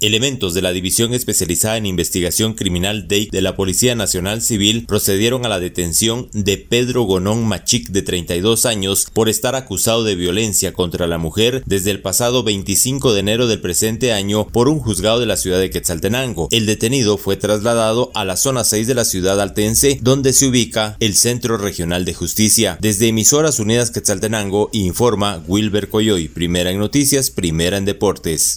Elementos de la División Especializada en Investigación Criminal DEIC de la Policía Nacional Civil procedieron a la detención de Pedro Gonón Machic de 32 años por estar acusado de violencia contra la mujer desde el pasado 25 de enero del presente año por un juzgado de la ciudad de Quetzaltenango. El detenido fue trasladado a la zona 6 de la ciudad altense donde se ubica el Centro Regional de Justicia. Desde Emisoras Unidas Quetzaltenango informa Wilber Coyoy, primera en noticias, primera en deportes.